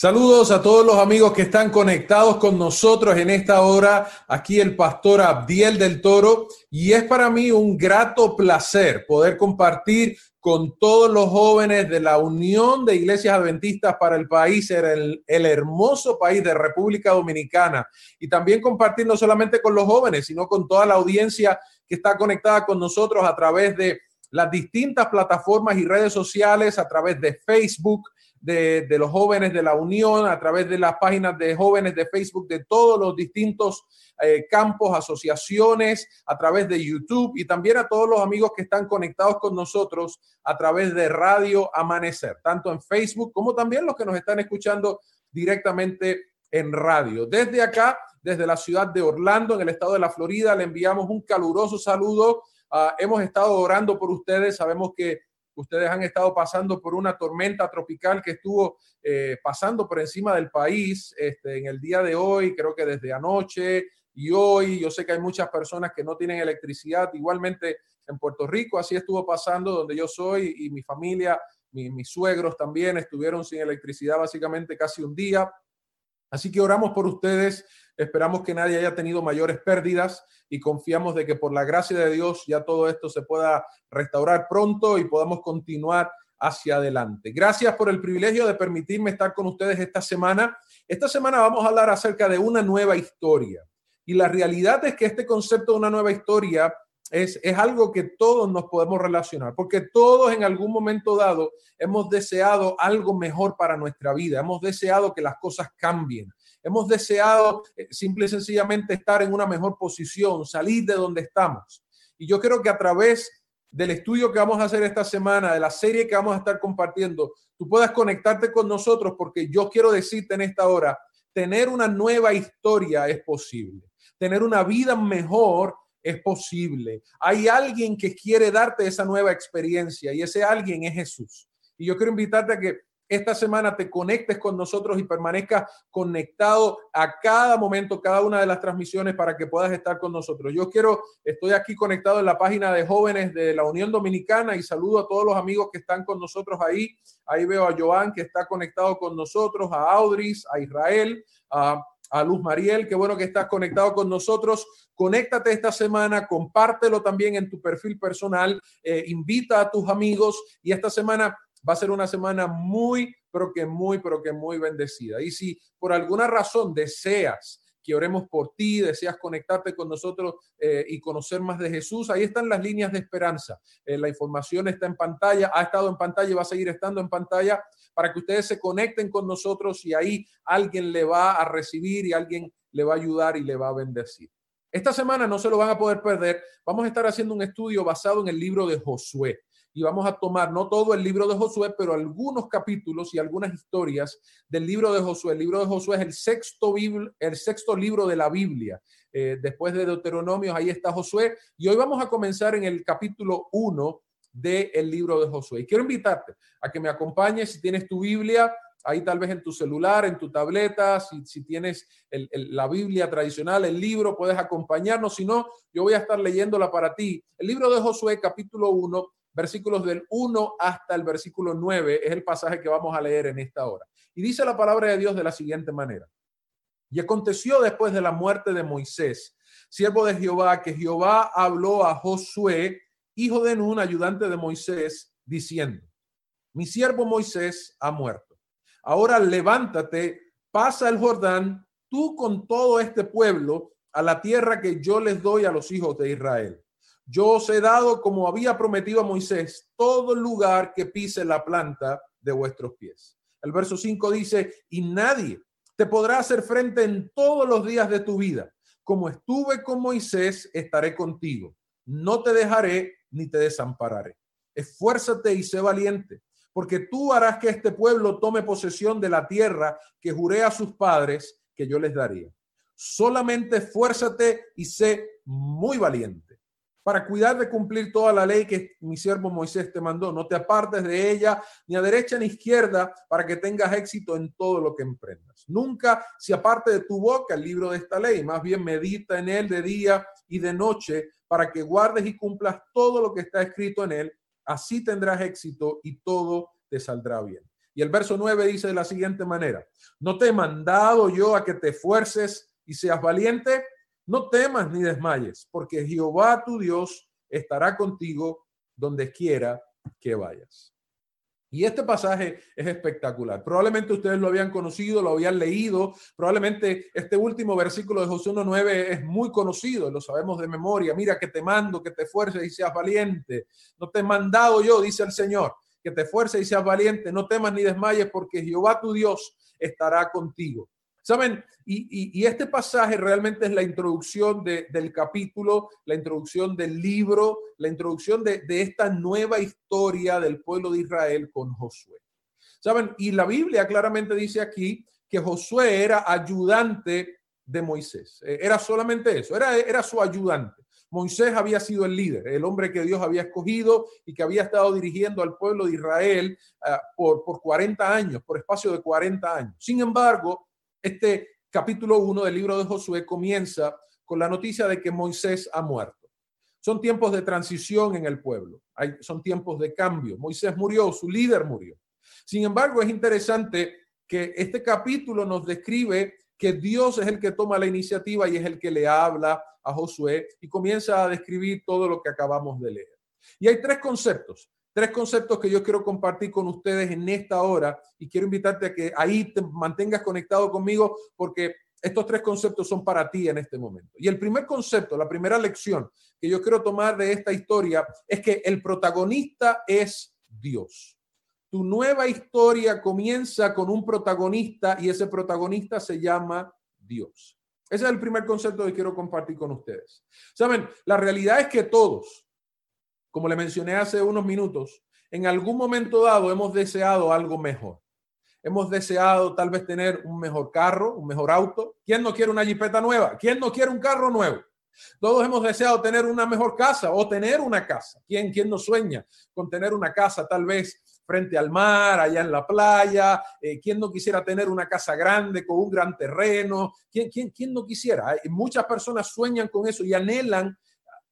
Saludos a todos los amigos que están conectados con nosotros en esta hora, aquí el pastor Abdiel del Toro, y es para mí un grato placer poder compartir con todos los jóvenes de la Unión de Iglesias Adventistas para el país, el, hermoso país de República Dominicana, y también compartir no solamente con los jóvenes, sino con toda la audiencia que está conectada con nosotros a través de las distintas plataformas y redes sociales, a través de Facebook, de, los jóvenes de la Unión, a través de las páginas de jóvenes de Facebook de todos los distintos eh, campos, asociaciones, a través de YouTube y también a todos los amigos que están conectados con nosotros a través de Radio Amanecer, tanto en Facebook como también los que nos están escuchando directamente en radio. Desde acá, desde la ciudad de Orlando, en el estado de la Florida, le enviamos un caluroso saludo. Ah, hemos estado orando por ustedes, sabemos que Ustedes han estado pasando por una tormenta tropical que estuvo eh, pasando por encima del país este, en el día de hoy, creo que desde anoche y hoy. Yo sé que hay muchas personas que no tienen electricidad. Igualmente en Puerto Rico, así estuvo pasando donde yo soy y mi familia, mis suegros también estuvieron sin electricidad básicamente casi un día. Así que oramos por ustedes, esperamos que nadie haya tenido mayores pérdidas y confiamos de que por la gracia de Dios ya todo esto se pueda restaurar pronto y podamos continuar hacia adelante. Gracias por el privilegio de permitirme estar con ustedes esta semana. Esta semana vamos a hablar acerca de una nueva historia. Y la realidad es que este concepto de una nueva historia es, es, algo que todos nos podemos relacionar, porque todos en algún momento dado hemos deseado algo mejor para nuestra vida, hemos deseado que las cosas cambien, hemos deseado eh, simple y sencillamente estar en una mejor posición, salir de donde estamos. Y yo creo que a través del estudio que vamos a hacer esta semana, de la serie que vamos a estar compartiendo, tú puedas conectarte con nosotros porque yo quiero decirte en esta hora, tener una nueva historia es posible. Tener una vida mejor es posible. Hay alguien que quiere darte esa nueva experiencia y ese alguien es Jesús. Y yo quiero invitarte a que esta semana te conectes con nosotros y permanezcas conectado a cada momento, cada una de las transmisiones para que puedas estar con nosotros. Yo quiero, estoy aquí conectado en la página de jóvenes de la Unión Dominicana y saludo a todos los amigos que están con nosotros ahí. Ahí veo a Joan que está conectado con nosotros, a Audris, a Israel, a a Luz Mariel, qué bueno que estás conectado con nosotros. Conéctate esta semana, compártelo también en tu perfil personal, eh, invita a tus amigos y esta semana va a ser una semana muy, pero que muy, pero que muy bendecida. Y si por alguna razón deseas que oremos por ti, deseas conectarte con nosotros eh, y conocer más de Jesús, ahí están las líneas de esperanza. Eh, la información está en pantalla, ha estado en pantalla y va a seguir estando en pantalla para que ustedes se conecten con nosotros y ahí alguien le va a recibir y alguien le va a ayudar y le va a bendecir. Esta semana no se lo van a poder perder. Vamos a estar haciendo un estudio basado en el libro de Josué y vamos a tomar no todo el libro de Josué, pero algunos capítulos y algunas historias del libro de Josué. El libro de Josué es el sexto, libro de la Biblia. Eh, después de Deuteronomio, ahí está Josué. Y hoy vamos a comenzar en el capítulo 1 del libro de Josué. Y quiero invitarte a que me acompañes si tienes tu Biblia ahí tal vez en tu celular, en tu tableta, si, si tienes la Biblia tradicional, el libro, puedes acompañarnos. Si no, yo voy a estar leyéndola para ti. El libro de Josué, capítulo 1, versículos del 1 hasta el versículo 9, es el pasaje que vamos a leer en esta hora. Y dice la palabra de Dios de la siguiente manera. Y aconteció después de la muerte de Moisés, siervo de Jehová, que Jehová habló a Josué, hijo de Nun, ayudante de Moisés, diciendo, mi siervo Moisés ha muerto. Ahora levántate, pasa el Jordán, tú con todo este pueblo, a la tierra que yo les doy a los hijos de Israel yo os he dado, como había prometido a Moisés, todo lugar que pise la planta de vuestros pies. El verso 5 dice, y nadie te podrá hacer frente en todos los días de tu vida. Como estuve con Moisés, estaré contigo. No te dejaré ni te desampararé. Esfuérzate y sé valiente, porque tú harás que este pueblo tome posesión de la tierra que juré a sus padres que yo les daría. Solamente esfuérzate y sé muy valiente para cuidar de cumplir toda la ley que mi siervo Moisés te mandó. No te apartes de ella ni a derecha ni a izquierda para que tengas éxito en todo lo que emprendas. Nunca se aparte de tu boca el libro de esta ley, más bien medita en él de día y de noche para que guardes y cumplas todo lo que está escrito en él. Así tendrás éxito y todo te saldrá bien. Y el verso 9 dice de la siguiente manera, ¿no te he mandado yo a que te esfuerces y seas valiente? No temas ni desmayes, porque Jehová tu Dios estará contigo donde quiera que vayas. Y este pasaje es espectacular. Probablemente ustedes lo habían conocido, lo habían leído. Probablemente este último versículo de Josué 1.9 es muy conocido, lo sabemos de memoria. Mira que te mando, que te esfuerces y seas valiente. No te he mandado yo, dice el Señor, que te esfuerces y seas valiente. No temas ni desmayes porque Jehová tu Dios estará contigo. Saben, y, este pasaje realmente es la introducción del capítulo, la introducción del libro, la introducción de, esta nueva historia del pueblo de Israel con Josué. Saben, y la Biblia claramente dice aquí que Josué era ayudante de Moisés. Eh, era solamente eso, era, era su ayudante. Moisés había sido el líder, el hombre que Dios había escogido y que había estado dirigiendo al pueblo de Israel ah, por, por 40 años, por espacio de 40 años. Sin embargo, este capítulo 1 del libro de Josué comienza con la noticia de que Moisés ha muerto. Son tiempos de transición en el pueblo, son tiempos de cambio. Moisés murió, su líder murió. Sin embargo, es interesante que este capítulo nos describe que Dios es el que toma la iniciativa y es el que le habla a Josué y comienza a describir todo lo que acabamos de leer. Y hay tres conceptos tres conceptos que yo quiero compartir con ustedes en esta hora y quiero invitarte a que ahí te mantengas conectado conmigo porque estos tres conceptos son para ti en este momento. Y el primer concepto, la primera lección que yo quiero tomar de esta historia es que el protagonista es Dios. Tu nueva historia comienza con un protagonista y ese protagonista se llama Dios. Ese es el primer concepto que quiero compartir con ustedes. Saben, la realidad es que todos, como le mencioné hace unos minutos, en algún momento dado hemos deseado algo mejor. Hemos deseado tal vez tener un mejor carro, un mejor auto. ¿Quién no quiere una jipeta nueva? ¿Quién no quiere un carro nuevo? Todos hemos deseado tener una mejor casa o tener una casa. ¿Quién, quién no sueña con tener una casa tal vez frente al mar, allá en la playa? Eh, ¿Quién no quisiera tener una casa grande con un gran terreno? ¿Quién, quién, quién no quisiera? muchas personas sueñan con eso y anhelan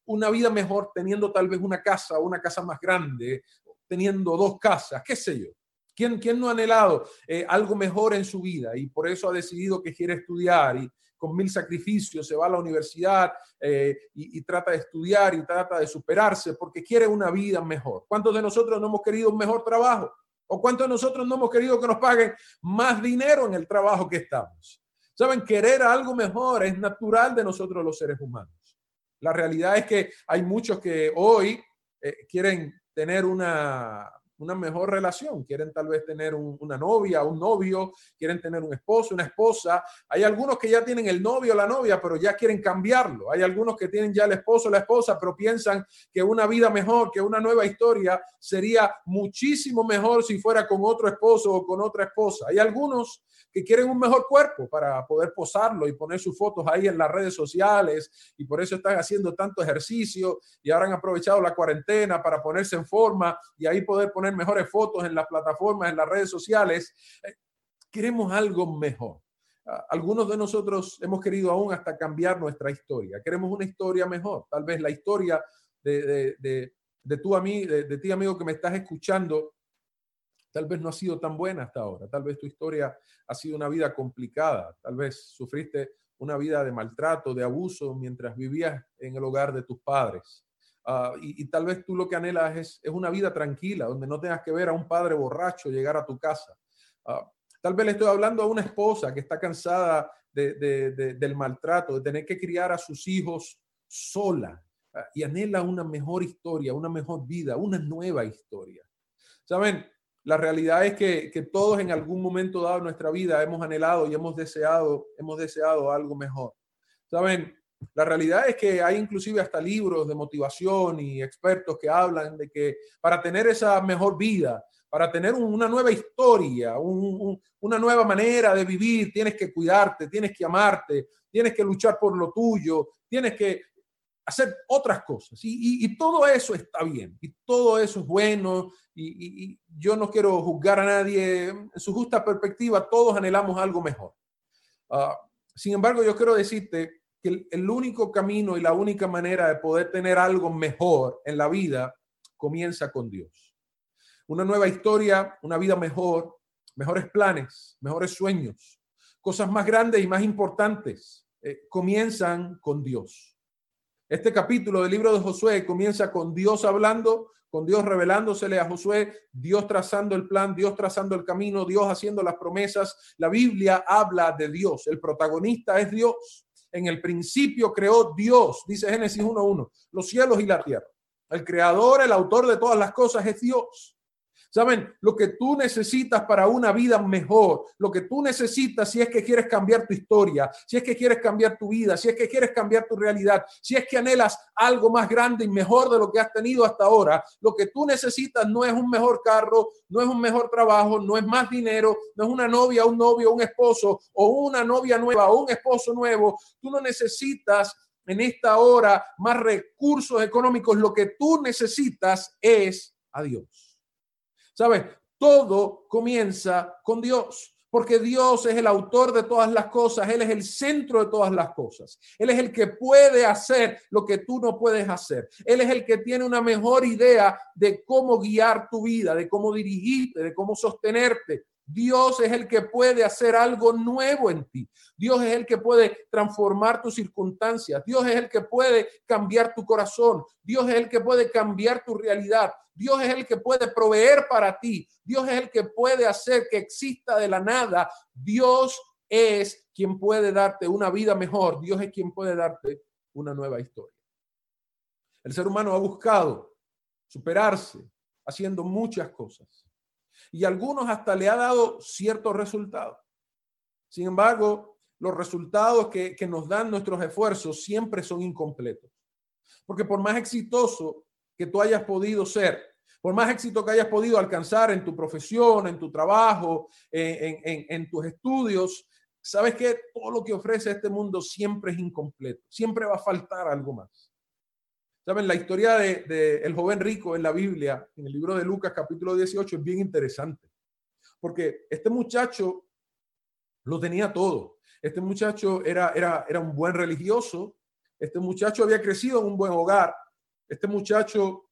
una vida mejor teniendo tal vez una casa, una casa más grande, teniendo dos casas, qué sé yo. ¿Quién, quién no ha anhelado eh, algo mejor en su vida y por eso ha decidido que quiere estudiar y con mil sacrificios se va a la universidad eh, y, y, trata de estudiar y trata de superarse porque quiere una vida mejor? ¿Cuántos de nosotros no hemos querido un mejor trabajo? ¿O cuántos de nosotros no hemos querido que nos paguen más dinero en el trabajo que estamos? Saben, querer algo mejor es natural de nosotros los seres humanos. La realidad es que hay muchos que hoy eh, quieren tener una, una mejor relación, quieren tal vez tener una novia, un novio, quieren tener un esposo, una esposa. Hay algunos que ya tienen el novio o la novia, pero ya quieren cambiarlo. Hay algunos que tienen ya el esposo o la esposa, pero piensan que una vida mejor, que una nueva historia sería muchísimo mejor si fuera con otro esposo o con otra esposa. Hay algunos que quieren un mejor cuerpo para poder posarlo y poner sus fotos ahí en las redes sociales y por eso están haciendo tanto ejercicio y ahora han aprovechado la cuarentena para ponerse en forma y ahí poder poner mejores fotos en las plataformas, en las redes sociales. Eh, queremos algo mejor. Algunos de nosotros hemos querido aún hasta cambiar nuestra historia. Queremos una historia mejor. Tal vez la historia de, de, de, de, de ti, amigo, que me estás escuchando, tal vez no ha sido tan buena hasta ahora. Tal vez tu historia ha sido una vida complicada. Tal vez sufriste una vida de maltrato, de abuso mientras vivías en el hogar de tus padres. Ah, y, tal vez tú lo que anhelas es, es, una vida tranquila, donde no tengas que ver a un padre borracho llegar a tu casa. Ah, tal vez le estoy hablando a una esposa que está cansada de, de, del maltrato, de tener que criar a sus hijos sola ah, y anhela una mejor historia, una mejor vida, una nueva historia. Saben, la realidad es que, que todos en algún momento dado de nuestra vida hemos anhelado y hemos deseado, hemos deseado algo mejor. Saben, la realidad es que hay inclusive hasta libros de motivación y expertos que hablan de que para tener esa mejor vida, para tener una nueva historia, una nueva manera de vivir, tienes que cuidarte, tienes que amarte, tienes que luchar por lo tuyo, tienes que hacer otras cosas. Y, todo eso está bien, y todo eso es bueno, y, yo no quiero juzgar a nadie. En su justa perspectiva, todos anhelamos algo mejor. Ah, sin embargo, yo quiero decirte que el, único camino y la única manera de poder tener algo mejor en la vida comienza con Dios. Una nueva historia, una vida mejor, mejores planes, mejores sueños, cosas más grandes y más importantes eh, comienzan con Dios. Este capítulo del libro de Josué comienza con Dios hablando, con Dios revelándosele a Josué, Dios trazando el plan, Dios trazando el camino, Dios haciendo las promesas. La Biblia habla de Dios, el protagonista es Dios. En el principio creó Dios, dice Génesis 1.1, los cielos y la tierra. El creador, el autor de todas las cosas es Dios. Saben, lo que tú necesitas para una vida mejor, lo que tú necesitas si es que quieres cambiar tu historia, si es que quieres cambiar tu vida, si es que quieres cambiar tu realidad, si es que anhelas algo más grande y mejor de lo que has tenido hasta ahora, lo que tú necesitas no es un mejor carro, no es un mejor trabajo, no es más dinero, no es una novia, un novio, un esposo o una novia nueva o un esposo nuevo. Tú no necesitas en esta hora más recursos económicos, lo que tú necesitas es a Dios. ¿Sabes? Todo comienza con Dios, porque Dios es el autor de todas las cosas, Él es el centro de todas las cosas. Él es el que puede hacer lo que tú no puedes hacer. Él es el que tiene una mejor idea de cómo guiar tu vida, de cómo dirigirte, de cómo sostenerte. Dios es el que puede hacer algo nuevo en ti. Dios es el que puede transformar tus circunstancias. Dios es el que puede cambiar tu corazón. Dios es el que puede cambiar tu realidad. Dios es el que puede proveer para ti. Dios es el que puede hacer que exista de la nada. Dios es quien puede darte una vida mejor. Dios es quien puede darte una nueva historia. El ser humano ha buscado superarse haciendo muchas cosas y algunos hasta le ha dado ciertos resultados. Sin embargo, los resultados que, que nos dan nuestros esfuerzos siempre son incompletos. Porque por más exitoso que tú hayas podido ser, por más éxito que hayas podido alcanzar en tu profesión, en tu trabajo, en, tus estudios, sabes que todo lo que ofrece este mundo siempre es incompleto, siempre va a faltar algo más. Saben, la historia del de, el joven rico en la Biblia, en el libro de Lucas capítulo 18, es bien interesante, porque este muchacho lo tenía todo. Este muchacho era, era, era un buen religioso, este muchacho había crecido en un buen hogar, este muchacho,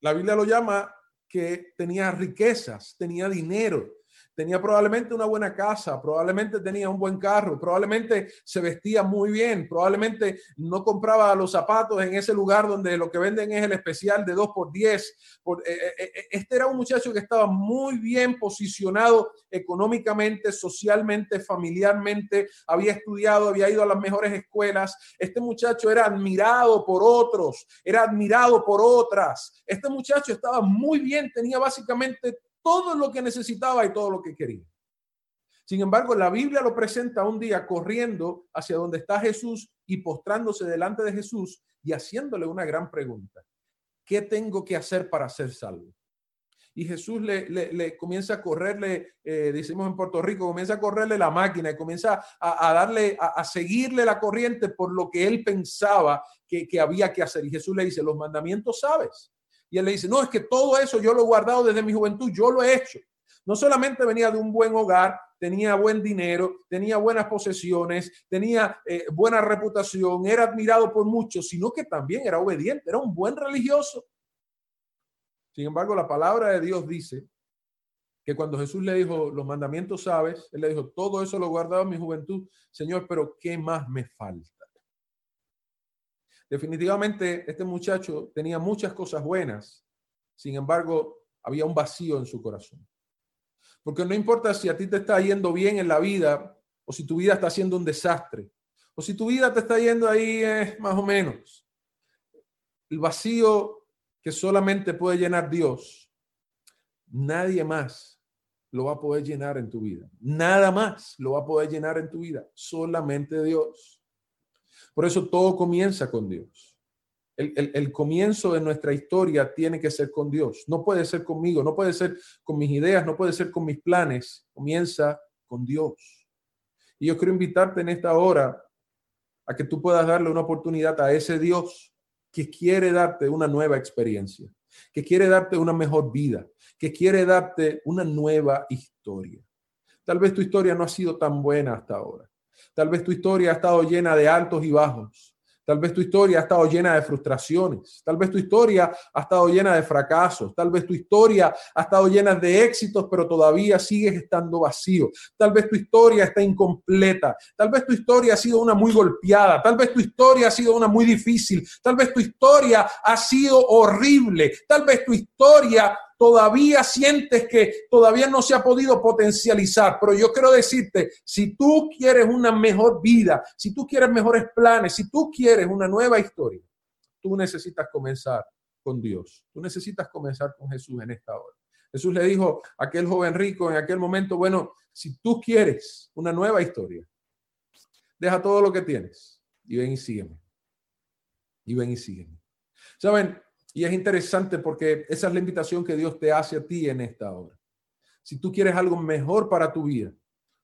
la Biblia lo llama que tenía riquezas, tenía dinero, tenía probablemente una buena casa, probablemente tenía un buen carro, probablemente se vestía muy bien, probablemente no compraba los zapatos en ese lugar donde lo que venden es el especial de 2 por 10. Eh, eh, eh, este era un muchacho que estaba muy bien posicionado económicamente, socialmente, familiarmente, había estudiado, había ido a las mejores escuelas. Este muchacho era admirado por otros, era admirado por otras. Este muchacho estaba muy bien, tenía básicamente todo lo que necesitaba y todo lo que quería. Sin embargo, la Biblia lo presenta un día corriendo hacia donde está Jesús y postrándose delante de Jesús y haciéndole una gran pregunta. ¿Qué tengo que hacer para ser salvo? Y Jesús le, comienza a correrle, eh, decimos en Puerto Rico, comienza a correrle la máquina y comienza a, darle, a, seguirle la corriente por lo que él pensaba que, que había que hacer. Y Jesús le dice, los mandamientos sabes. Y él le dice, no, es que todo eso yo lo he guardado desde mi juventud, yo lo he hecho. No solamente venía de un buen hogar, tenía buen dinero, tenía buenas posesiones, tenía eh, buena reputación, era admirado por muchos, sino que también era obediente, era un buen religioso. Sin embargo, la palabra de Dios dice que cuando Jesús le dijo, los mandamientos sabes, él le dijo, todo eso lo he guardado en mi juventud, Señor, pero ¿qué más me falta? Definitivamente este muchacho tenía muchas cosas buenas, sin embargo, había un vacío en su corazón. Porque no importa si a ti te está yendo bien en la vida o si tu vida está siendo un desastre o si tu vida te está yendo ahí eh, más o menos. El vacío que solamente puede llenar Dios, nadie más lo va a poder llenar en tu vida. Nada más lo va a poder llenar en tu vida, solamente Dios. Por eso todo comienza con Dios. El, comienzo de nuestra historia tiene que ser con Dios. No puede ser conmigo, no puede ser con mis ideas, no puede ser con mis planes. Comienza con Dios. Y yo quiero invitarte en esta hora a que tú puedas darle una oportunidad a ese Dios que quiere darte una nueva experiencia, que quiere darte una mejor vida, que quiere darte una nueva historia. Tal vez tu historia no ha sido tan buena hasta ahora. Tal vez tu historia ha estado llena de altos y bajos. Tal vez tu historia ha estado llena de frustraciones. Tal vez tu historia ha estado llena de fracasos. Tal vez tu historia ha estado llena de éxitos, pero todavía sigues estando vacío. Tal vez tu historia está incompleta. Tal vez tu historia ha sido una muy golpeada. Tal vez tu historia ha sido una muy difícil. Tal vez tu historia ha sido horrible. Tal vez tu historia todavía sientes que todavía no se ha podido potencializar, pero yo quiero decirte, si tú quieres una mejor vida, si tú quieres mejores planes, si tú quieres una nueva historia, tú necesitas comenzar con Dios. Tú necesitas comenzar con Jesús en esta hora. Jesús le dijo a aquel joven rico en aquel momento, bueno, si tú quieres una nueva historia, deja todo lo que tienes y ven y sígueme. Y ven y sígueme. Saben, y es interesante porque esa es la invitación que Dios te hace a ti en esta hora. Si tú quieres algo mejor para tu vida,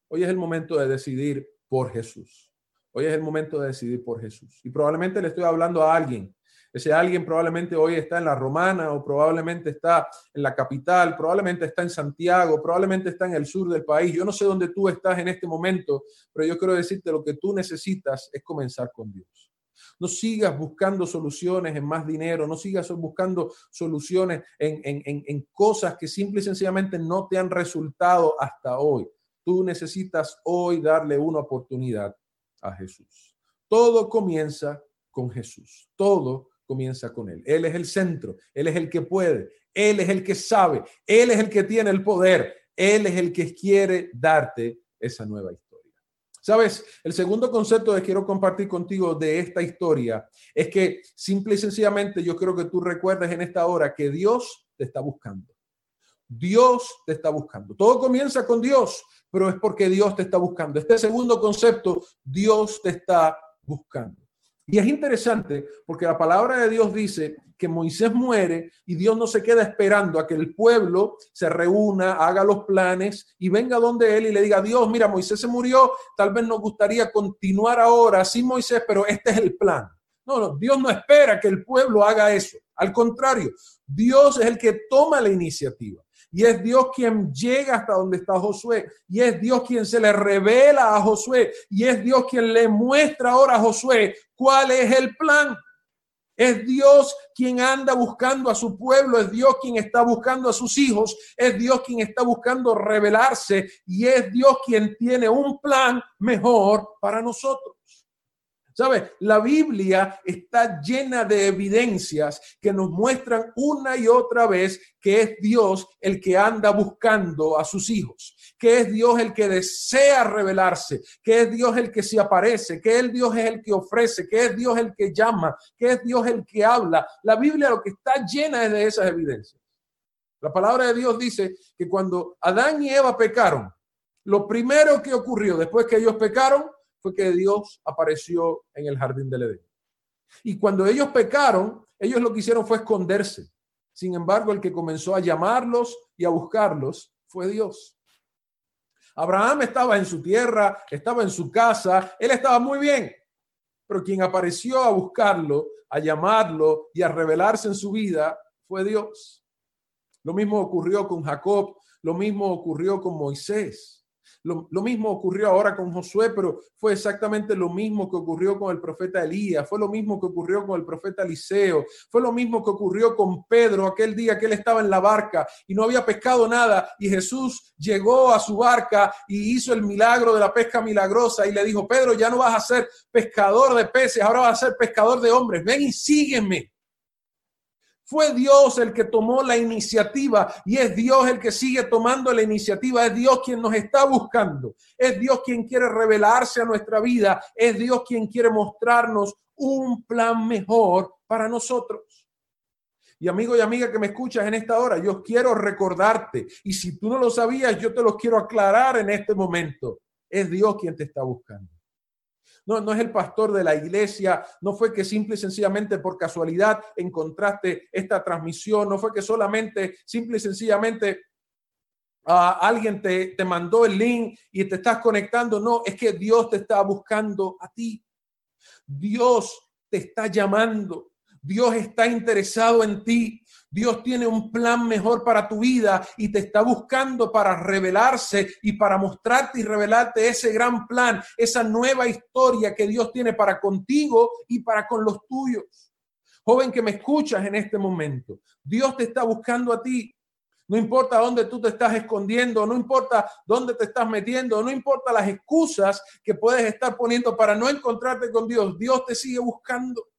hoy es el momento de decidir por Jesús. Hoy es el momento de decidir por Jesús. Y probablemente le estoy hablando a alguien. Ese alguien probablemente hoy está en la Romana o probablemente está en la capital, probablemente está en Santiago, probablemente está en el sur del país. Yo no sé dónde tú estás en este momento, pero yo quiero decirte lo que tú necesitas es comenzar con Dios. No sigas buscando soluciones en más dinero, no sigas buscando soluciones en, en, cosas que simple y sencillamente no te han resultado hasta hoy. Tú necesitas hoy darle una oportunidad a Jesús. Todo comienza con Jesús. Todo comienza con Él. Él es el centro, Él es el que puede, Él es el que sabe, Él es el que tiene el poder, Él es el que quiere darte esa nueva historia. Sabes, el segundo concepto que quiero compartir contigo de esta historia es que simple y sencillamente yo quiero que tú recuerdes en esta hora que Dios te está buscando. Dios te está buscando. Todo comienza con Dios, pero es porque Dios te está buscando. Este segundo concepto, Dios te está buscando. Y es interesante porque la palabra de Dios dice que Moisés muere y Dios no se queda esperando a que el pueblo se reúna, haga los planes y venga donde él y le diga, Dios, mira, Moisés se murió, tal vez nos gustaría continuar ahora sin Moisés, pero este es el plan. No, no, Dios no espera que el pueblo haga eso. Al contrario, Dios es el que toma la iniciativa. Y es Dios quien llega hasta donde está Josué. Y es Dios quien se le revela a Josué. Y es Dios quien le muestra ahora a Josué cuál es el plan. Es Dios quien anda buscando a su pueblo, es Dios quien está buscando a sus hijos, es Dios quien está buscando revelarse y es Dios quien tiene un plan mejor para nosotros. ¿Sabes? La Biblia está llena de evidencias que nos muestran una y otra vez que es Dios el que anda buscando a sus hijos, que es Dios el que desea revelarse, que es Dios el que se aparece, que el Dios es el que ofrece, que es Dios el que llama, que es Dios el que habla. La Biblia lo que está llena es de esas evidencias. La palabra de Dios dice que cuando Adán y Eva pecaron, lo primero que ocurrió después que ellos pecaron fue que Dios apareció en el jardín del Edén. Y cuando ellos pecaron, ellos lo que hicieron fue esconderse. Sin embargo, el que comenzó a llamarlos y a buscarlos fue Dios. Abraham estaba en su tierra, estaba en su casa, él estaba muy bien, pero quien apareció a buscarlo, a llamarlo y a revelarse en su vida fue Dios. Lo mismo ocurrió con Jacob, lo mismo ocurrió con Moisés. Lo, mismo ocurrió ahora con Josué, pero fue exactamente lo mismo que ocurrió con el profeta Elías, fue lo mismo que ocurrió con el profeta Eliseo, fue lo mismo que ocurrió con Pedro aquel día que él estaba en la barca y no había pescado nada y Jesús llegó a su barca y hizo el milagro de la pesca milagrosa y le dijo, Pedro, ya no vas a ser pescador de peces, ahora vas a ser pescador de hombres, ven y sígueme. Fue Dios el que tomó la iniciativa y es Dios el que sigue tomando la iniciativa. Es Dios quien nos está buscando. Es Dios quien quiere revelarse a nuestra vida. Es Dios quien quiere mostrarnos un plan mejor para nosotros. Y amigo y amiga que me escuchas en esta hora, yo quiero recordarte. Y si tú no lo sabías, yo te lo quiero aclarar en este momento. Es Dios quien te está buscando. No, no es el pastor de la iglesia, no fue que simple y sencillamente por casualidad encontraste esta transmisión, no fue que solamente, simple y sencillamente ah, alguien te, te mandó el link y te estás conectando, no, es que Dios te está buscando a ti. Dios te está llamando. Dios está interesado en ti. Dios tiene un plan mejor para tu vida y te está buscando para revelarse y para mostrarte y revelarte ese gran plan, esa nueva historia que Dios tiene para contigo y para con los tuyos. Joven que me escuchas en este momento, Dios te está buscando a ti. No importa dónde tú te estás escondiendo, no importa dónde te estás metiendo, no importa las excusas que puedes estar poniendo para no encontrarte con Dios, Dios te sigue buscando.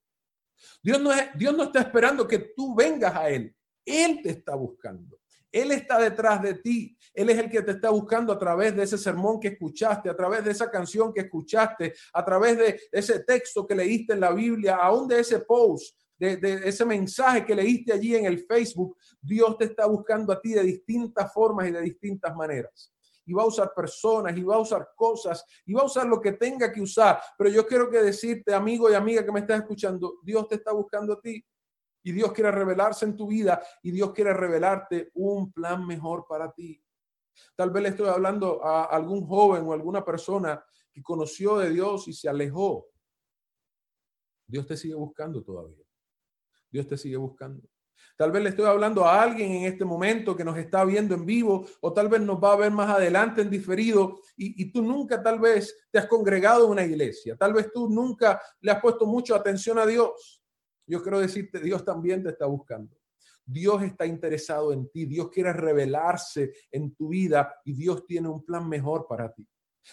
Dios no, es, Dios no está esperando que tú vengas a Él. Él te está buscando. Él está detrás de ti. Él es el que te está buscando a través de ese sermón que escuchaste, a través de esa canción que escuchaste, a través de ese texto que leíste en la Biblia, aún de ese post de, ese mensaje que leíste allí en el Facebook, Dios te está buscando a ti de distintas formas y de distintas maneras. Y va a usar personas, y va a usar cosas, y va a usar lo que tenga que usar. Pero yo quiero que decirte, amigo y amiga que me estás escuchando, Dios te está buscando a ti. Y Dios quiere revelarse en tu vida y Dios quiere revelarte un plan mejor para ti. Tal vez le estoy hablando a algún joven o alguna persona que conoció de Dios y se alejó. Dios te sigue buscando todavía. Dios te sigue buscando. Tal vez le estoy hablando a alguien en este momento que nos está viendo en vivo o tal vez nos va a ver más adelante en diferido y, y, tú nunca tal vez te has congregado en una iglesia. Tal vez tú nunca le has puesto mucha atención a Dios. Yo quiero decirte, Dios también te está buscando. Dios está interesado en ti. Dios quiere revelarse en tu vida y Dios tiene un plan mejor para ti.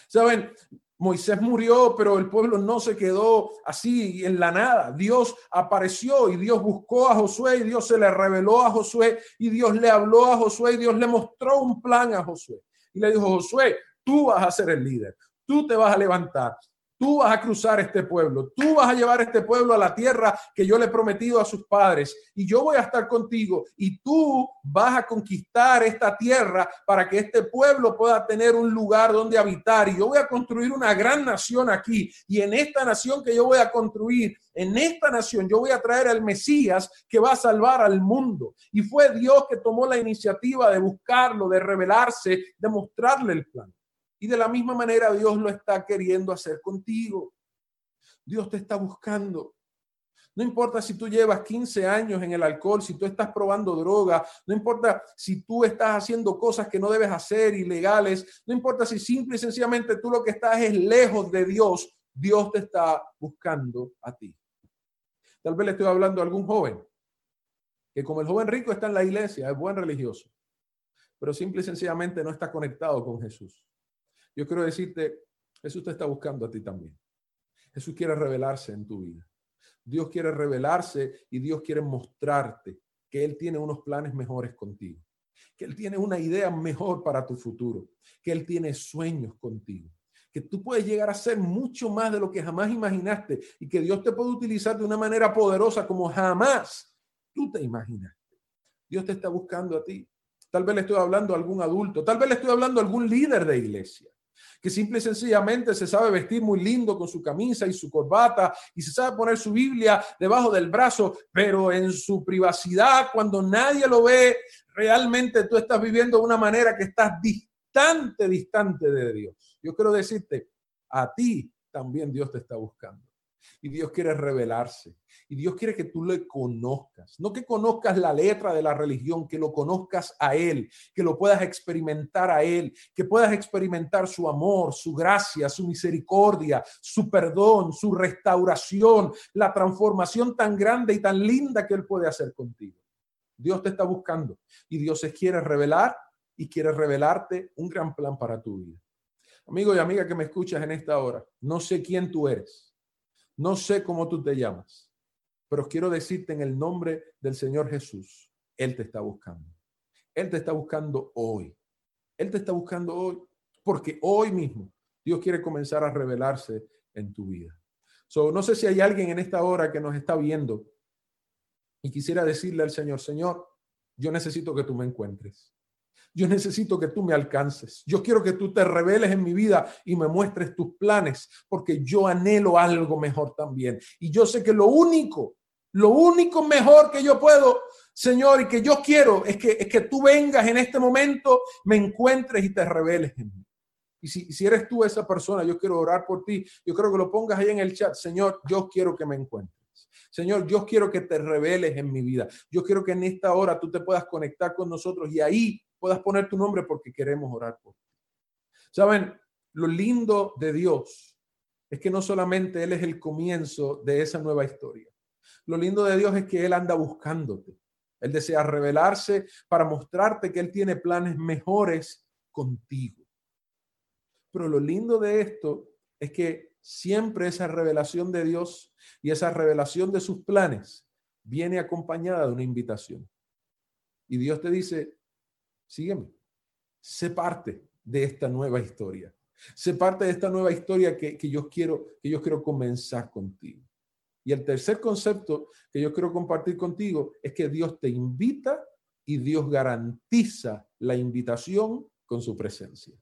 Saben, Moisés murió, pero el pueblo no se quedó así en la nada. Dios apareció y Dios buscó a Josué y Dios se le reveló a Josué y Dios le habló a Josué y Dios le mostró un plan a Josué. Y le dijo, Josué, tú vas a ser el líder, tú te vas a levantar, Tú vas a cruzar este pueblo, tú vas a llevar este pueblo a la tierra que yo le he prometido a sus padres. Y yo voy a estar contigo. Y tú vas a conquistar esta tierra para que este pueblo pueda tener un lugar donde habitar. Y yo voy a construir una gran nación aquí. Y en esta nación que yo voy a construir, en esta nación yo voy a traer al Mesías que va a salvar al mundo. Y fue Dios que tomó la iniciativa de buscarlo, de revelarse, de mostrarle el plan. Y de la misma manera Dios lo está queriendo hacer contigo. Dios te está buscando. No importa si tú llevas 15 años en el alcohol, si tú estás probando droga, no importa si tú estás haciendo cosas que no debes hacer, ilegales, no importa si simple y sencillamente tú lo que estás es lejos de Dios, Dios te está buscando a ti. Tal vez le estoy hablando a algún joven que como el joven rico está en la iglesia, es buen religioso, pero simple y sencillamente no está conectado con Jesús. Yo quiero decirte, Jesús te está buscando a ti también. Jesús quiere revelarse en tu vida. Dios quiere revelarse y Dios quiere mostrarte que Él tiene unos planes mejores contigo, que Él tiene una idea mejor para tu futuro, que Él tiene sueños contigo, que tú puedes llegar a ser mucho más de lo que jamás imaginaste y que Dios te puede utilizar de una manera poderosa como jamás tú te imaginaste. Dios te está buscando a ti. Tal vez le estoy hablando a algún adulto, tal vez le estoy hablando a algún líder de iglesia que simple y sencillamente se sabe vestir muy lindo con su camisa y su corbata y se sabe poner su Biblia debajo del brazo, pero en su privacidad, cuando nadie lo ve, realmente tú estás viviendo de una manera que estás distante, distante de Dios. Yo quiero decirte, a ti también Dios te está buscando. Y Dios quiere revelarse. Y Dios quiere que tú le conozcas. No que conozcas la letra de la religión, que lo conozcas a Él, que lo puedas experimentar a Él, que puedas experimentar su amor, su gracia, su misericordia, su perdón, su restauración, la transformación tan grande y tan linda que Él puede hacer contigo. Dios te está buscando y Dios se quiere revelar y quiere revelarte un gran plan para tu vida. Amigo y amiga que me escuchas en esta hora, no sé quién tú eres no sé cómo tú te llamas, pero quiero decirte en el nombre del Señor Jesús, Él te está buscando. Él te está buscando hoy. Él te está buscando hoy porque hoy mismo Dios quiere comenzar a revelarse en tu vida. So, no sé si hay alguien en esta hora que nos está viendo y quisiera decirle al Señor, Señor, yo necesito que tú me encuentres. Yo necesito que tú me alcances. Yo quiero que tú te reveles en mi vida y me muestres tus planes, porque yo anhelo algo mejor también. Y yo sé que lo único, lo único mejor que yo puedo, Señor, y que yo quiero es que, es que tú vengas en este momento, me encuentres y te reveles. Y si, si eres tú esa persona, yo quiero orar por ti. Yo creo que lo pongas ahí en el chat. Señor, yo quiero que me encuentres. Señor, yo quiero que te reveles en mi vida. Yo quiero que en esta hora tú te puedas conectar con nosotros y ahí puedas poner tu nombre porque queremos orar por ti. Saben, lo lindo de Dios es que no solamente Él es el comienzo de esa nueva historia. Lo lindo de Dios es que Él anda buscándote. Él desea revelarse para mostrarte que Él tiene planes mejores contigo. Pero lo lindo de esto es que siempre esa revelación de Dios y esa revelación de sus planes viene acompañada de una invitación. Y Dios te dice, sígueme, sé parte de esta nueva historia. Sé parte de esta nueva historia que, yo quiero, que yo quiero comenzar contigo. Y el tercer concepto que yo quiero compartir contigo es que Dios te invita y Dios garantiza la invitación con su presencia.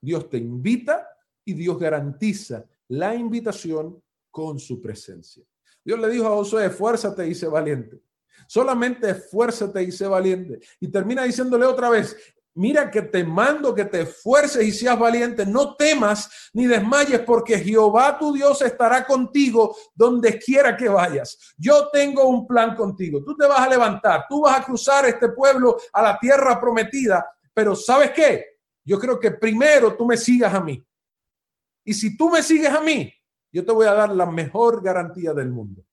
Dios te invita y Dios garantiza la invitación con su presencia. Dios le dijo a Josué, esfuérzate y sé valiente. Solamente esfuérzate y sé valiente. Y termina diciéndole otra vez, Mira que te mando que te esfuerces y seas valiente, no temas ni desmayes, porque Jehová tu Dios estará contigo donde quiera que vayas. Yo tengo un plan contigo. Tú te vas a levantar, tú vas a cruzar este pueblo a la tierra prometida, pero ¿sabes qué? Yo creo que primero tú me sigas a mí. Y si tú me sigues a mí, yo te voy a dar la mejor garantía del mundo.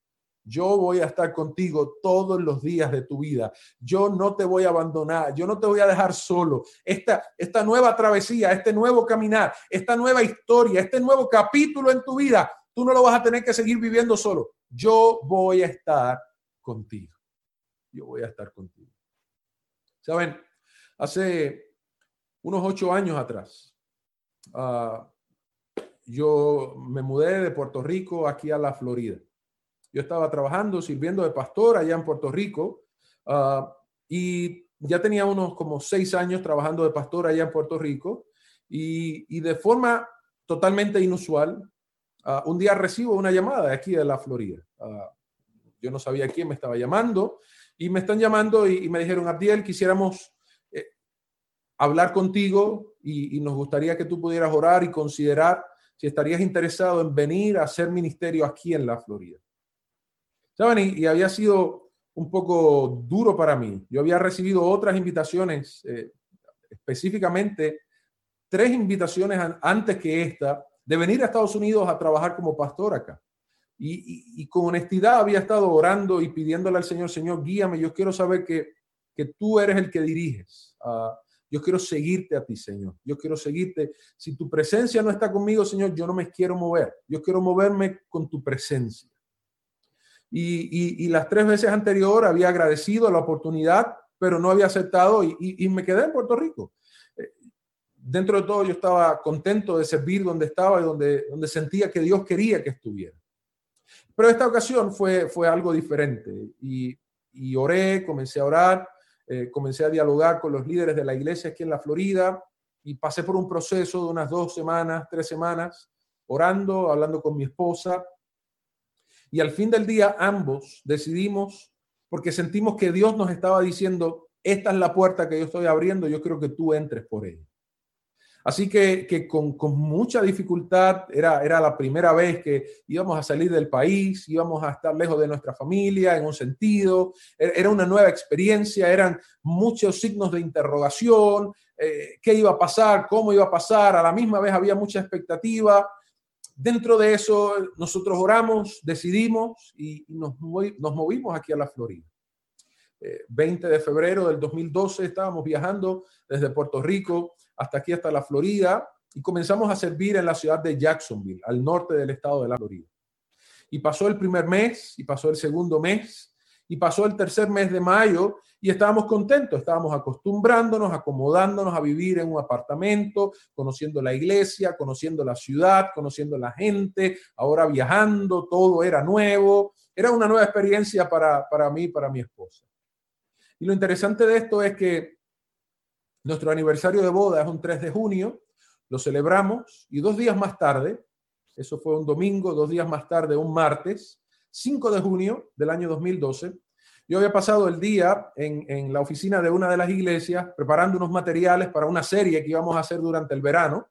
Yo voy a estar contigo todos los días de tu vida. Yo no te voy a abandonar. Yo no te voy a dejar solo. Esta, esta nueva travesía, este nuevo caminar, esta nueva historia, este nuevo capítulo en tu vida, tú no lo vas a tener que seguir viviendo solo. Yo voy a estar contigo. Yo voy a estar contigo. Saben, hace unos ocho años atrás, ah, yo me mudé de Puerto Rico aquí a la Florida. Yo estaba trabajando, sirviendo de pastor allá en Puerto Rico ah, y ya tenía unos como seis años trabajando de pastor allá en Puerto Rico y, de forma totalmente inusual, ah, un día recibo una llamada de aquí de la Florida. Ah, yo no sabía quién me estaba llamando y me están llamando y, me dijeron, Abdiel, quisiéramos eh, hablar contigo y, y nos gustaría que tú pudieras orar y considerar si estarías interesado en venir a hacer ministerio aquí en la Florida. Y, había sido un poco duro para mí. Yo había recibido otras invitaciones, eh, específicamente tres invitaciones antes que esta, de venir a Estados Unidos a trabajar como pastor acá. Y, con honestidad había estado orando y pidiéndole al Señor, Señor, guíame, yo quiero saber que, que tú eres el que diriges. Ah, yo quiero seguirte a ti, Señor. Yo quiero seguirte. Si tu presencia no está conmigo, Señor, yo no me quiero mover. Yo quiero moverme con tu presencia. Y, las tres veces anterior había agradecido la oportunidad, pero no había aceptado y, me quedé en Puerto Rico. Eh, dentro de todo yo estaba contento de servir donde estaba y donde, donde sentía que Dios quería que estuviera. Pero esta ocasión fue, fue algo diferente y, oré, comencé a orar, eh, comencé a dialogar con los líderes de la iglesia aquí en la Florida y pasé por un proceso de unas dos semanas, tres semanas, orando, hablando con mi esposa y al fin del día ambos decidimos, porque sentimos que Dios nos estaba diciendo, esta es la puerta que yo estoy abriendo, yo quiero que tú entres por ella. Así que, que con, con, mucha dificultad, era, era la primera vez que íbamos a salir del país, íbamos a estar lejos de nuestra familia en un sentido, e, era una nueva experiencia, eran muchos signos de interrogación, eh, qué iba a pasar, cómo iba a pasar, a la misma vez había mucha expectativa, Dentro de eso, nosotros oramos, decidimos y nos, movimos aquí a la Florida. 20 eh, de febrero del 2012 estábamos viajando desde Puerto Rico hasta aquí, hasta la Florida, y comenzamos a servir en la ciudad de Jacksonville, al norte del estado de la Florida. Y pasó el primer mes, y pasó el segundo mes, y pasó el tercer mes de mayo, y estábamos contentos, estábamos acostumbrándonos, acomodándonos a vivir en un apartamento, conociendo la iglesia, conociendo la ciudad, conociendo la gente, ahora viajando, todo era nuevo, era una nueva experiencia para, para mí, para mi esposa. Y lo interesante de esto es que nuestro aniversario de boda es un 3 de junio, lo celebramos y dos días más tarde, eso fue un domingo, dos días más tarde, un martes, 5 de junio del año 2012, yo había pasado el día en, la oficina de una de las iglesias preparando unos materiales para una serie que íbamos a hacer durante el verano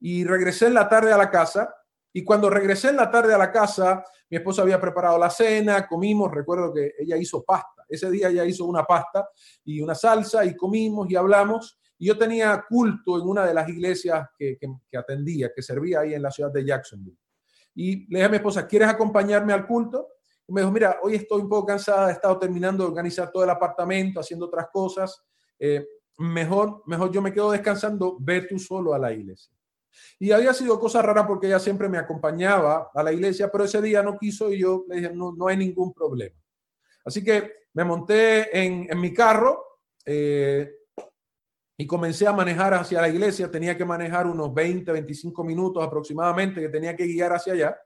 y regresé en la tarde a la casa Y cuando regresé en la tarde a la casa, mi esposa había preparado la cena, comimos, recuerdo que ella hizo pasta. Ese día ella hizo una pasta y una salsa y comimos y hablamos. Y yo tenía culto en una de las iglesias que, que, atendía, que servía ahí en la ciudad de Jacksonville. Y le dije a mi esposa, ¿quieres acompañarme al culto? Y me dijo, mira, hoy estoy un poco cansada, he estado terminando de organizar todo el apartamento, haciendo otras cosas. Eh, mejor, mejor yo me quedo descansando, ve tú solo a la iglesia. Y había sido cosa rara porque ella siempre me acompañaba a la iglesia, pero ese día no quiso y yo le dije, no, no hay ningún problema. Así que me monté en, en mi carro eh, y comencé a manejar hacia la iglesia. Tenía que manejar unos 20, 25 minutos aproximadamente que tenía que guiar hacia allá.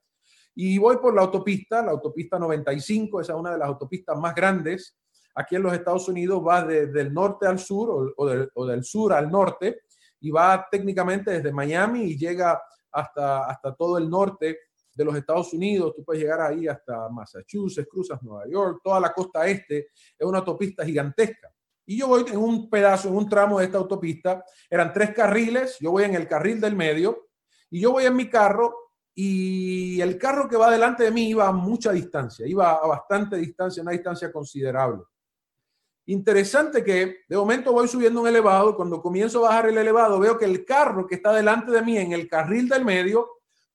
Y voy por la autopista, la autopista 95, esa es una de las autopistas más grandes. Aquí en los Estados Unidos va desde el norte al sur o, o, del, o del sur al norte y va técnicamente desde Miami y llega hasta, hasta todo el norte de los Estados Unidos. Tú puedes llegar ahí hasta Massachusetts, cruzas Nueva York, toda la costa este. Es una autopista gigantesca. Y yo voy en un pedazo, en un tramo de esta autopista. Eran tres carriles. Yo voy en el carril del medio y yo voy en mi carro y el carro que va delante de mí iba a mucha distancia, iba a bastante distancia, una distancia considerable. Interesante que de momento voy subiendo un elevado, cuando comienzo a bajar el elevado veo que el carro que está delante de mí en el carril del medio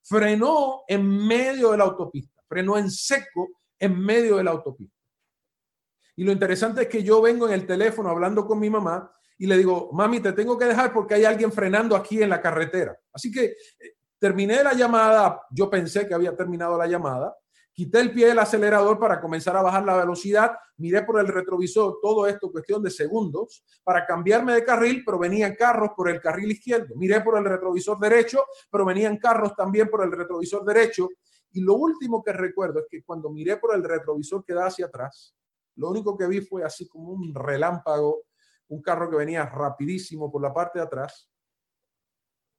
frenó en medio de la autopista, frenó en seco en medio de la autopista. Y lo interesante es que yo vengo en el teléfono hablando con mi mamá y le digo, mami, te tengo que dejar porque hay alguien frenando aquí en la carretera. Así que eh, terminé la llamada, yo pensé que había terminado la llamada, Quité el pie del acelerador para comenzar a bajar la velocidad, miré por el retrovisor, todo esto cuestión de segundos, para cambiarme de carril, pero venían carros por el carril izquierdo. Miré por el retrovisor derecho, pero venían carros también por el retrovisor derecho. Y lo último que recuerdo es que cuando miré por el retrovisor que da hacia atrás, lo único que vi fue así como un relámpago, un carro que venía rapidísimo por la parte de atrás.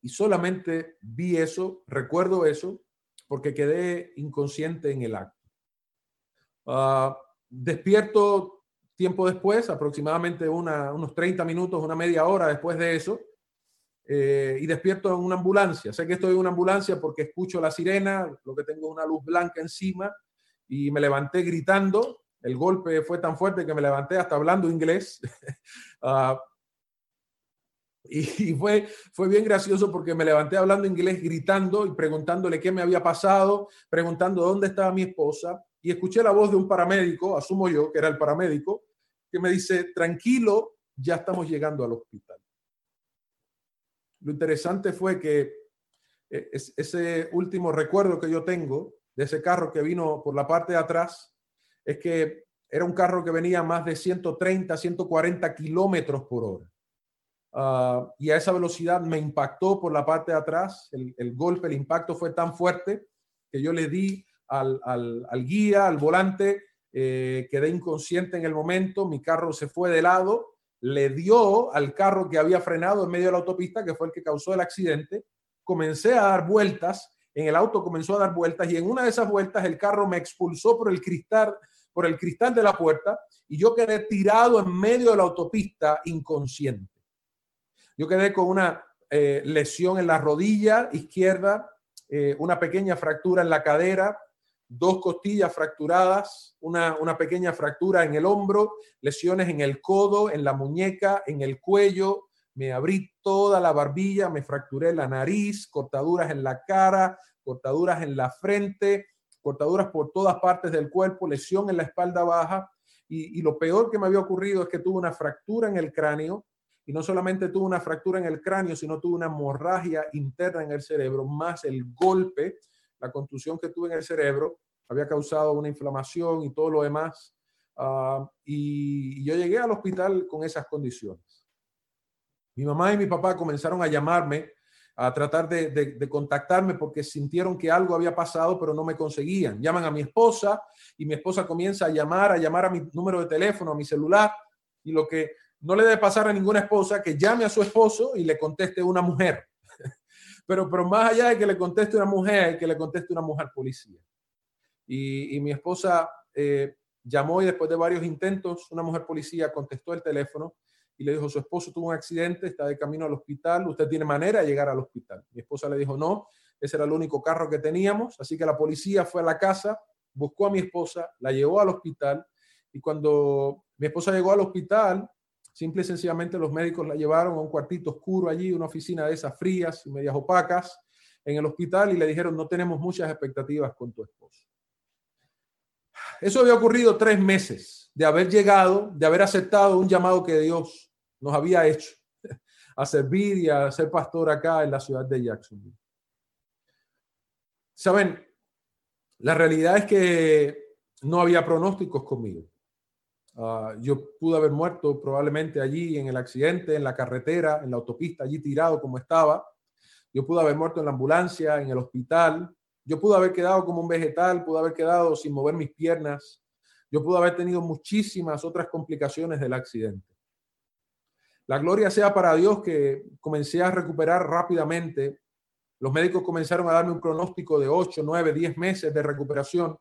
Y solamente vi eso, recuerdo eso, porque quedé inconsciente en el acto. Uh, despierto tiempo después, aproximadamente unos 30 minutos, una media hora después de eso, eh, y despierto en una ambulancia. Sé que estoy en una ambulancia porque escucho la sirena, lo que tengo es una luz blanca encima, y me levanté gritando. El golpe fue tan fuerte que me levanté hasta hablando inglés. uh, y fue, fue bien gracioso porque me levanté hablando inglés, gritando y preguntándole qué me había pasado, preguntando dónde estaba mi esposa. Y escuché la voz de un paramédico, asumo yo que era el paramédico, que me dice, tranquilo, ya estamos llegando al hospital. Lo interesante fue que eh, ese último recuerdo que yo tengo de ese carro que vino por la parte de atrás es que era un carro que venía más de 130, 140 kilómetros por hora. Ah, y a esa velocidad me impactó por la parte de atrás. El, golpe, el impacto fue tan fuerte que yo le di al, guía, al volante, eh, quedé inconsciente en el momento, mi carro se fue de lado, le dio al carro que había frenado en medio de la autopista, que fue el que causó el accidente, comencé a dar vueltas, en el auto comenzó a dar vueltas y en una de esas vueltas el carro me expulsó por el cristal, por el cristal de la puerta y yo quedé tirado en medio de la autopista inconsciente. Yo quedé con una eh, lesión en la rodilla izquierda, eh, una pequeña fractura en la cadera, dos costillas fracturadas, una, una, pequeña fractura en el hombro, lesiones en el codo, en la muñeca, en el cuello. Me abrí toda la barbilla, me fracturé la nariz, cortaduras en la cara, cortaduras en la frente, cortaduras por todas partes del cuerpo, lesión en la espalda baja. Y, lo peor que me había ocurrido es que tuve una fractura en el cráneo y no solamente tuvo una fractura en el cráneo, sino tuvo una hemorragia interna en el cerebro, más el golpe, la contusión que tuve en el cerebro, había causado una inflamación y todo lo demás. Uh, y yo llegué al hospital con esas condiciones. Mi mamá y mi papá comenzaron a llamarme, a tratar de, de, contactarme porque sintieron que algo había pasado, pero no me conseguían. Llaman a mi esposa y mi esposa comienza a llamar, a llamar a mi número de teléfono, a mi celular, y lo que no le debe pasar a ninguna esposa que llame a su esposo y le conteste una mujer. Pero, pero más allá de que le conteste una mujer, que le conteste una mujer policía. Y, mi esposa eh, llamó y después de varios intentos, una mujer policía contestó el teléfono y le dijo, su esposo tuvo un accidente, está de camino al hospital, usted tiene manera de llegar al hospital. Mi esposa le dijo, no, ese era el único carro que teníamos, así que la policía fue a la casa, buscó a mi esposa, la llevó al hospital y cuando mi esposa llegó al hospital, simple y sencillamente los médicos la llevaron a un cuartito oscuro allí, una oficina de esas frías y medias opacas en el hospital y le dijeron, no tenemos muchas expectativas con tu esposo. Eso había ocurrido tres meses de haber llegado, de haber aceptado un llamado que Dios nos había hecho a servir y a ser pastor acá en la ciudad de Jacksonville. Saben, la realidad es que no había pronósticos conmigo. Ah, yo pude haber muerto probablemente allí en el accidente, en la carretera, en la autopista, allí tirado como estaba. Yo pude haber muerto en la ambulancia, en el hospital. Yo pude haber quedado como un vegetal, pude haber quedado sin mover mis piernas. Yo pude haber tenido muchísimas otras complicaciones del accidente. La gloria sea para Dios que comencé a recuperar rápidamente. Los médicos comenzaron a darme un pronóstico de 8, 9, 10 meses de recuperación.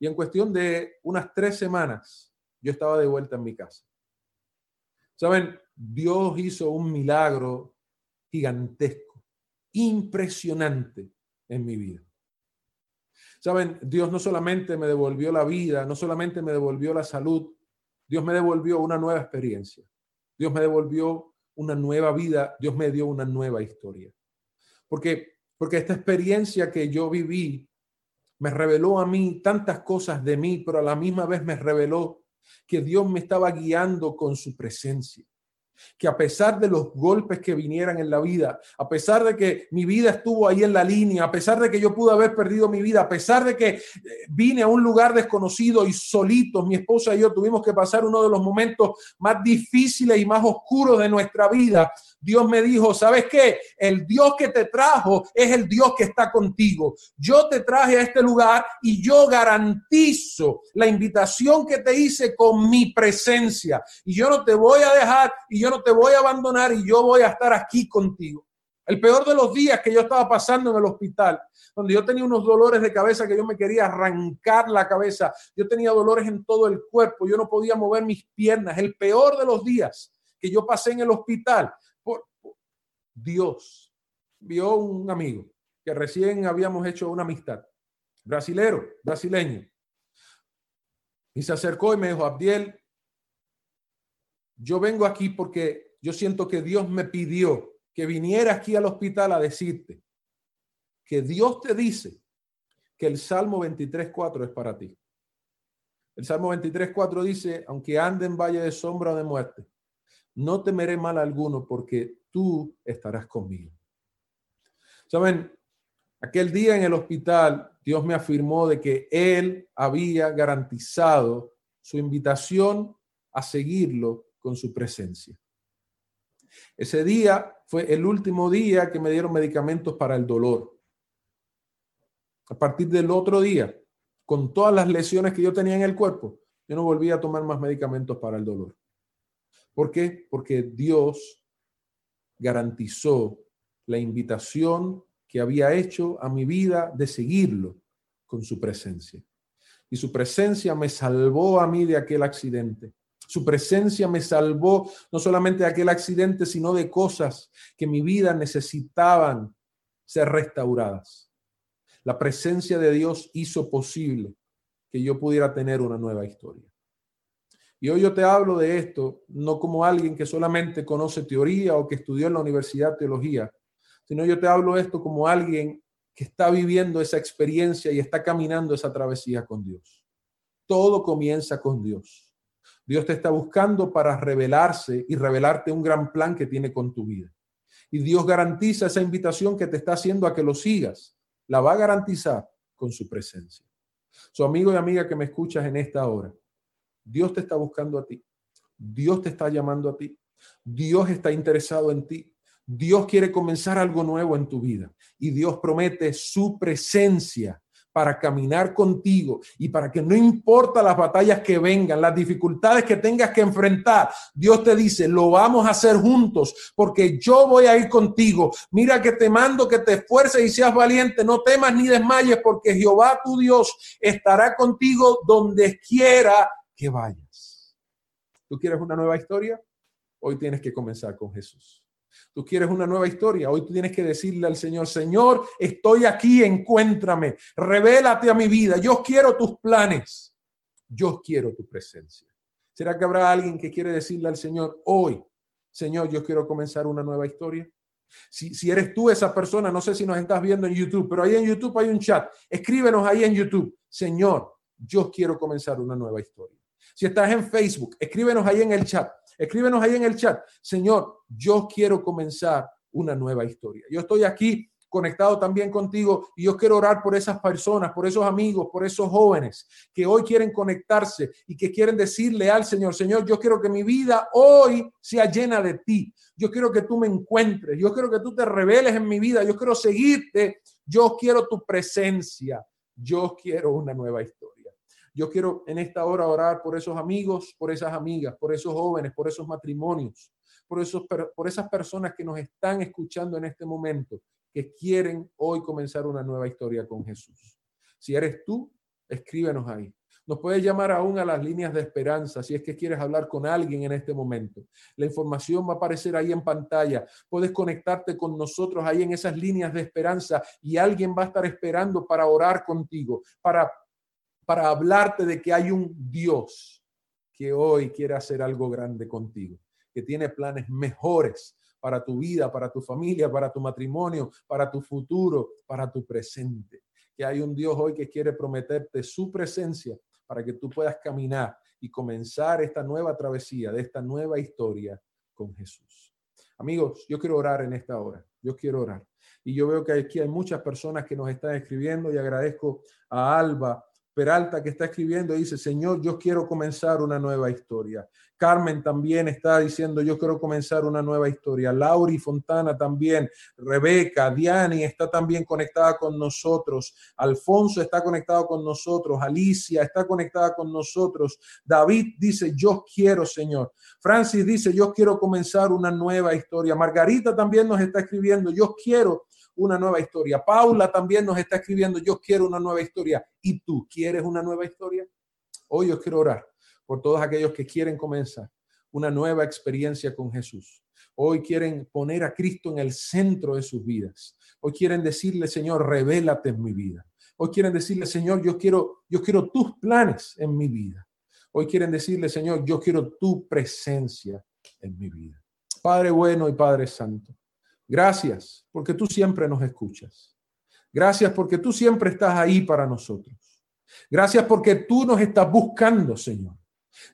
Y en cuestión de unas tres semanas, yo estaba de vuelta en mi casa. Saben, Dios hizo un milagro gigantesco, impresionante en mi vida. Saben, Dios no solamente me devolvió la vida, no solamente me devolvió la salud, Dios me devolvió una nueva experiencia. Dios me devolvió una nueva vida, Dios me dio una nueva historia. Porque, porque esta experiencia que yo viví me reveló a mí tantas cosas de mí, pero a la misma vez me reveló que Dios me estaba guiando con su presencia que a pesar de los golpes que vinieran en la vida, a pesar de que mi vida estuvo ahí en la línea, a pesar de que yo pude haber perdido mi vida, a pesar de que eh, vine a un lugar desconocido y solitos, mi esposa y yo tuvimos que pasar uno de los momentos más difíciles y más oscuros de nuestra vida, Dios me dijo, ¿sabes qué? El Dios que te trajo es el Dios que está contigo. Yo te traje a este lugar y yo garantizo la invitación que te hice con mi presencia. Y yo no te voy a dejar y yo no te voy a abandonar y yo voy a estar aquí contigo. El peor de los días que yo estaba pasando en el hospital, donde yo tenía unos dolores de cabeza que yo me quería arrancar la cabeza, yo tenía dolores en todo el cuerpo, yo no podía mover mis piernas. El peor de los días que yo pasé en el hospital, Dios vio un amigo que recién habíamos hecho una amistad, brasilero, brasileño, y se acercó y me dijo, Abdiel, yo vengo aquí porque yo siento que Dios me pidió que viniera aquí al hospital a decirte que Dios te dice que el Salmo 23.4 es para ti. El Salmo 23.4 dice, aunque ande en valle de sombra o de muerte, no temeré mal alguno porque tú estarás conmigo. Saben, aquel día en el hospital, Dios me afirmó de que Él había garantizado su invitación a seguirlo con su presencia. Ese día fue el último día que me dieron medicamentos para el dolor. A partir del otro día, con todas las lesiones que yo tenía en el cuerpo, yo no volví a tomar más medicamentos para el dolor. ¿Por qué? Porque Dios garantizó la invitación que había hecho a mi vida de seguirlo con su presencia. Y su presencia me salvó a mí de aquel accidente. Su presencia me salvó no solamente de aquel accidente, sino de cosas que mi vida necesitaban ser restauradas. La presencia de Dios hizo posible que yo pudiera tener una nueva historia. Y hoy yo te hablo de esto no como alguien que solamente conoce teoría o que estudió en la universidad teología, sino yo te hablo de esto como alguien que está viviendo esa experiencia y está caminando esa travesía con Dios. Todo comienza con Dios. Dios te está buscando para revelarse y revelarte un gran plan que tiene con tu vida. Y Dios garantiza esa invitación que te está haciendo a que lo sigas. La va a garantizar con su presencia. Su amigo y amiga que me escuchas en esta hora, Dios te está buscando a ti. Dios te está llamando a ti. Dios está interesado en ti. Dios quiere comenzar algo nuevo en tu vida y Dios promete su presencia para caminar contigo y para que no importa las batallas que vengan, las dificultades que tengas que enfrentar, Dios te dice, lo vamos a hacer juntos porque yo voy a ir contigo. Mira que te mando que te esfuerces y seas valiente, no temas ni desmayes porque Jehová tu Dios estará contigo donde quiera que vayas. ¿Tú quieres una nueva historia? Hoy tienes que comenzar con Jesús. Tú quieres una nueva historia. Hoy tú tienes que decirle al Señor, Señor, estoy aquí, encuéntrame, revélate a mi vida. Yo quiero tus planes. Yo quiero tu presencia. ¿Será que habrá alguien que quiere decirle al Señor hoy, Señor, yo quiero comenzar una nueva historia? Si, si, eres tú esa persona, no sé si nos estás viendo en YouTube, pero ahí en YouTube hay un chat. Escríbenos ahí en YouTube, Señor, yo quiero comenzar una nueva historia. Si estás en Facebook, escríbenos ahí en el chat. Escríbenos ahí en el chat. Señor, yo quiero comenzar una nueva historia. Yo estoy aquí conectado también contigo y yo quiero orar por esas personas, por esos amigos, por esos jóvenes que hoy quieren conectarse y que quieren decirle al Señor, Señor, yo quiero que mi vida hoy sea llena de ti. Yo quiero que tú me encuentres, yo quiero que tú te reveles en mi vida, yo quiero seguirte, yo quiero tu presencia, yo quiero una nueva historia. Yo quiero en esta hora orar por esos amigos, por esas amigas, por esos jóvenes, por esos matrimonios, por, esos, por esas personas que nos están escuchando en este momento, que quieren hoy comenzar una nueva historia con Jesús. Si eres tú, escríbenos ahí. Nos puedes llamar aún a las líneas de esperanza si es que quieres hablar con alguien en este momento. La información va a aparecer ahí en pantalla. Puedes conectarte con nosotros ahí en esas líneas de esperanza y alguien va a estar esperando para orar contigo, para para hablarte de que hay un Dios que hoy quiere hacer algo grande contigo, que tiene planes mejores para tu vida, para tu familia, para tu matrimonio, para tu futuro, para tu presente. Que hay un Dios hoy que quiere prometerte su presencia para que tú puedas caminar y comenzar esta nueva travesía, de esta nueva historia con Jesús. Amigos, yo quiero orar en esta hora. Yo quiero orar. Y yo veo que aquí hay muchas personas que nos están escribiendo y agradezco a Alba Peralta que está escribiendo dice, Señor, yo quiero comenzar una nueva historia. Carmen también está diciendo, yo quiero comenzar una nueva historia. Lauri Fontana también. Rebeca, Diani está también conectada con nosotros. Alfonso está conectado con nosotros. Alicia está conectada con nosotros. David dice, yo quiero, Señor. Francis dice, yo quiero comenzar una nueva historia. Margarita también nos está escribiendo, yo quiero una nueva historia. Paula también nos está escribiendo, yo quiero una nueva historia. ¿Y tú quieres una nueva historia? Hoy yo quiero orar por todos aquellos que quieren comenzar una nueva experiencia con Jesús. Hoy quieren poner a Cristo en el centro de sus vidas. Hoy quieren decirle, Señor, revélate en mi vida. Hoy quieren decirle, Señor, yo quiero, yo quiero tus planes en mi vida. Hoy quieren decirle, Señor, yo quiero tu presencia en mi vida. Padre bueno y Padre santo, Gracias porque tú siempre nos escuchas. Gracias porque tú siempre estás ahí para nosotros. Gracias porque tú nos estás buscando, Señor.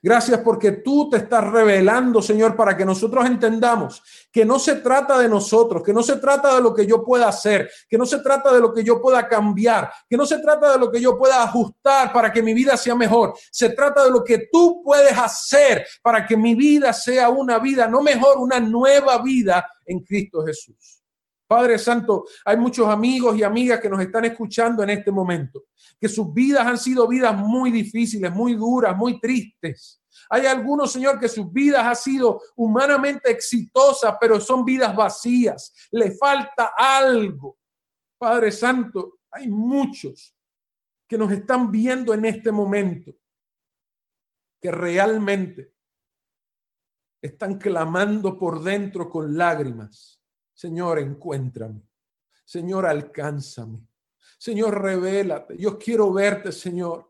Gracias porque tú te estás revelando, Señor, para que nosotros entendamos que no se trata de nosotros, que no se trata de lo que yo pueda hacer, que no se trata de lo que yo pueda cambiar, que no se trata de lo que yo pueda ajustar para que mi vida sea mejor. Se trata de lo que tú puedes hacer para que mi vida sea una vida, no mejor, una nueva vida en Cristo Jesús. Padre Santo, hay muchos amigos y amigas que nos están escuchando en este momento, que sus vidas han sido vidas muy difíciles, muy duras, muy tristes. Hay algunos, Señor, que sus vidas han sido humanamente exitosas, pero son vidas vacías. Le falta algo. Padre Santo, hay muchos que nos están viendo en este momento, que realmente están clamando por dentro con lágrimas Señor, encuéntrame. Señor, alcánzame. Señor, revélate. Yo quiero verte, Señor.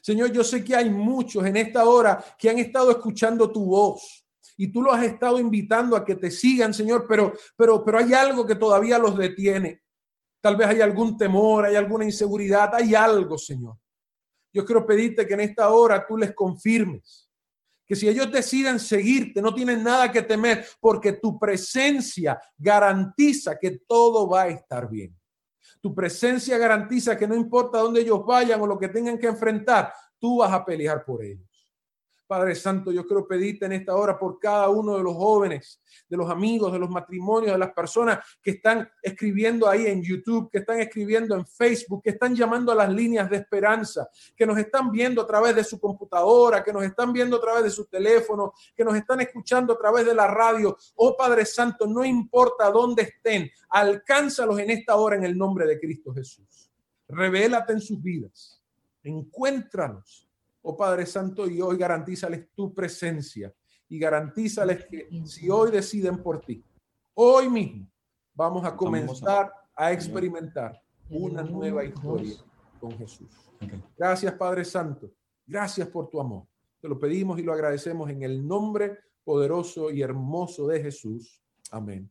Señor, yo sé que hay muchos en esta hora que han estado escuchando tu voz y tú los has estado invitando a que te sigan, Señor, pero pero pero hay algo que todavía los detiene. Tal vez hay algún temor, hay alguna inseguridad, hay algo, Señor. Yo quiero pedirte que en esta hora tú les confirmes que si ellos deciden seguirte, no tienen nada que temer, porque tu presencia garantiza que todo va a estar bien. Tu presencia garantiza que no importa dónde ellos vayan o lo que tengan que enfrentar, tú vas a pelear por ellos. Padre Santo, yo quiero pedirte en esta hora por cada uno de los jóvenes, de los amigos, de los matrimonios, de las personas que están escribiendo ahí en YouTube, que están escribiendo en Facebook, que están llamando a las líneas de esperanza, que nos están viendo a través de su computadora, que nos están viendo a través de su teléfono, que nos están escuchando a través de la radio. Oh Padre Santo, no importa dónde estén, alcánzalos en esta hora en el nombre de Cristo Jesús. Revélate en sus vidas. Encuéntranos oh Padre Santo, y hoy garantízales tu presencia y garantízales que si hoy deciden por ti, hoy mismo vamos a comenzar a experimentar una nueva historia con Jesús. Gracias, Padre Santo. Gracias por tu amor. Te lo pedimos y lo agradecemos en el nombre poderoso y hermoso de Jesús. Amén.